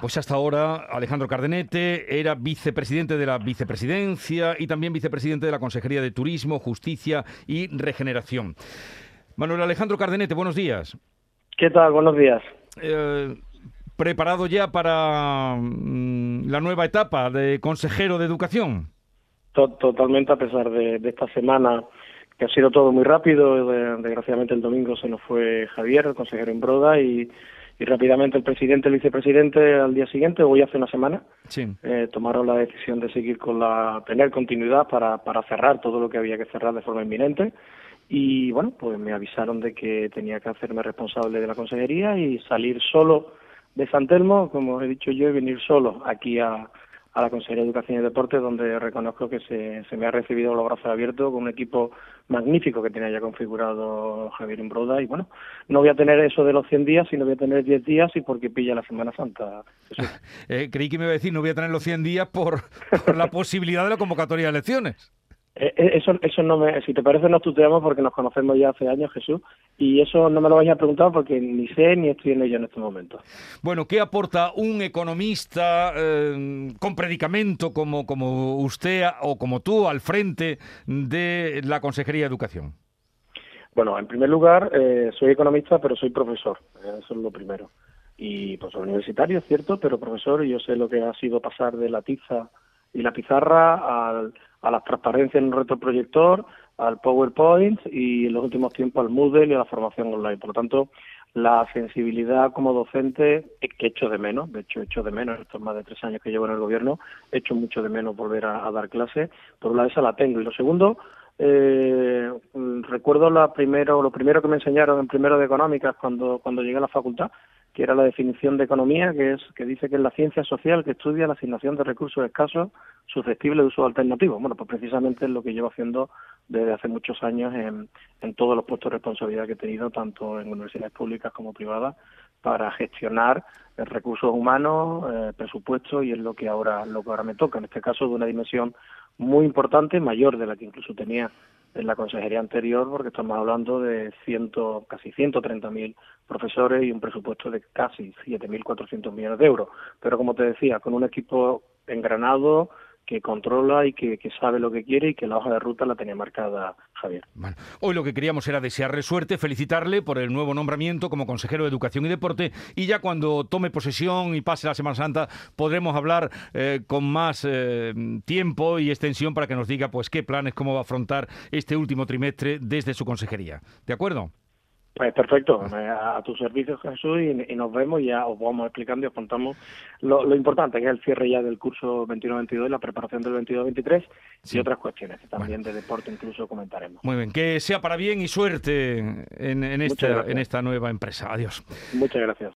Pues hasta ahora Alejandro Cardenete era vicepresidente de la vicepresidencia y también vicepresidente de la Consejería de Turismo, Justicia y Regeneración. Manuel Alejandro Cardenete, buenos días. ¿Qué tal? Buenos días. Eh, ¿Preparado ya para mm, la nueva etapa de consejero de Educación? Totalmente, a pesar de, esta semana que ha sido todo muy rápido. Desgraciadamente el domingo se nos fue Javier, el consejero en Broda, y, rápidamente el presidente y el vicepresidente al día siguiente, hoy hace una semana, eh, tomaron la decisión de seguir con la, tener continuidad para, para cerrar todo lo que había que cerrar de forma inminente. Y bueno, pues me avisaron de que tenía que hacerme responsable de la consejería y salir solo de San Telmo, como he dicho yo, y venir solo aquí a, a la Consejería de Educación y Deporte, donde reconozco que se, se, me ha recibido los brazos abiertos con un equipo magnífico que tenía ya configurado Javier Imbroda. Y bueno, no voy a tener eso de los 100 días, sino voy a tener 10 días y porque pilla la Semana Santa. Eh, creí que me iba a decir, no voy a tener los 100 días por, por la posibilidad de la convocatoria de elecciones. Eh, eh, eso, eso no me, si te parece nos tuteamos porque nos conocemos ya hace años, Jesús, y eso no me lo vais a preguntar porque ni sé ni estoy en ello en este momento. Bueno, ¿qué aporta un economista eh, con predicamento como, como usted o como tú al frente de la Consejería de Educación? Bueno, en primer lugar, soy economista, pero soy profesor, eso es lo primero. Y pues universitario, es cierto, pero profesor, y yo sé lo que ha sido pasar de la tiza y la pizarra al a las transparencias en un retroproyector, al PowerPoint y en los últimos tiempos al Moodle y a la formación online. Por lo tanto, la sensibilidad como docente que echo de menos, de hecho echo de menos estos más de tres años que llevo en el gobierno, echo mucho de menos volver a, dar clase. Por una lado esa la tengo y lo segundo, eh, recuerdo la primero, lo primero que me enseñaron en primero de económicas cuando cuando llegué a la facultad que era la definición de economía, que es que dice que es la ciencia social que estudia la asignación de recursos escasos susceptibles de uso alternativo. Bueno, pues precisamente es lo que llevo haciendo desde hace muchos años en, en todos los puestos de responsabilidad que he tenido, tanto en universidades públicas como privadas, para gestionar recursos humanos, eh, presupuesto y es lo que ahora lo que ahora me toca. En este caso de una dimensión muy importante, mayor de la que incluso tenía en la consejería anterior, porque estamos hablando de ciento, casi 130.000 profesores y un presupuesto de casi 7.400 millones de euros. Pero como te decía, con un equipo engranado, que controla y que, sabe lo que quiere y que la hoja de ruta la tenía marcada Javier. Bueno, hoy lo que queríamos era desearle suerte, felicitarle por el nuevo nombramiento como consejero de Educación y Deporte y ya cuando tome posesión y pase la Semana Santa podremos hablar eh, con más eh, tiempo y extensión para que nos diga pues qué planes, cómo va a afrontar este último trimestre desde su consejería. ¿De acuerdo? Pues perfecto, a, tu servicio Jesús y, nos vemos y ya os vamos explicando y os contamos lo, importante que es el cierre ya del curso 21-22 y la preparación del 22-23 y otras cuestiones que también de deporte incluso comentaremos. Muy bien, que sea para bien y suerte en, esta, en esta nueva empresa. Adiós. Muchas gracias.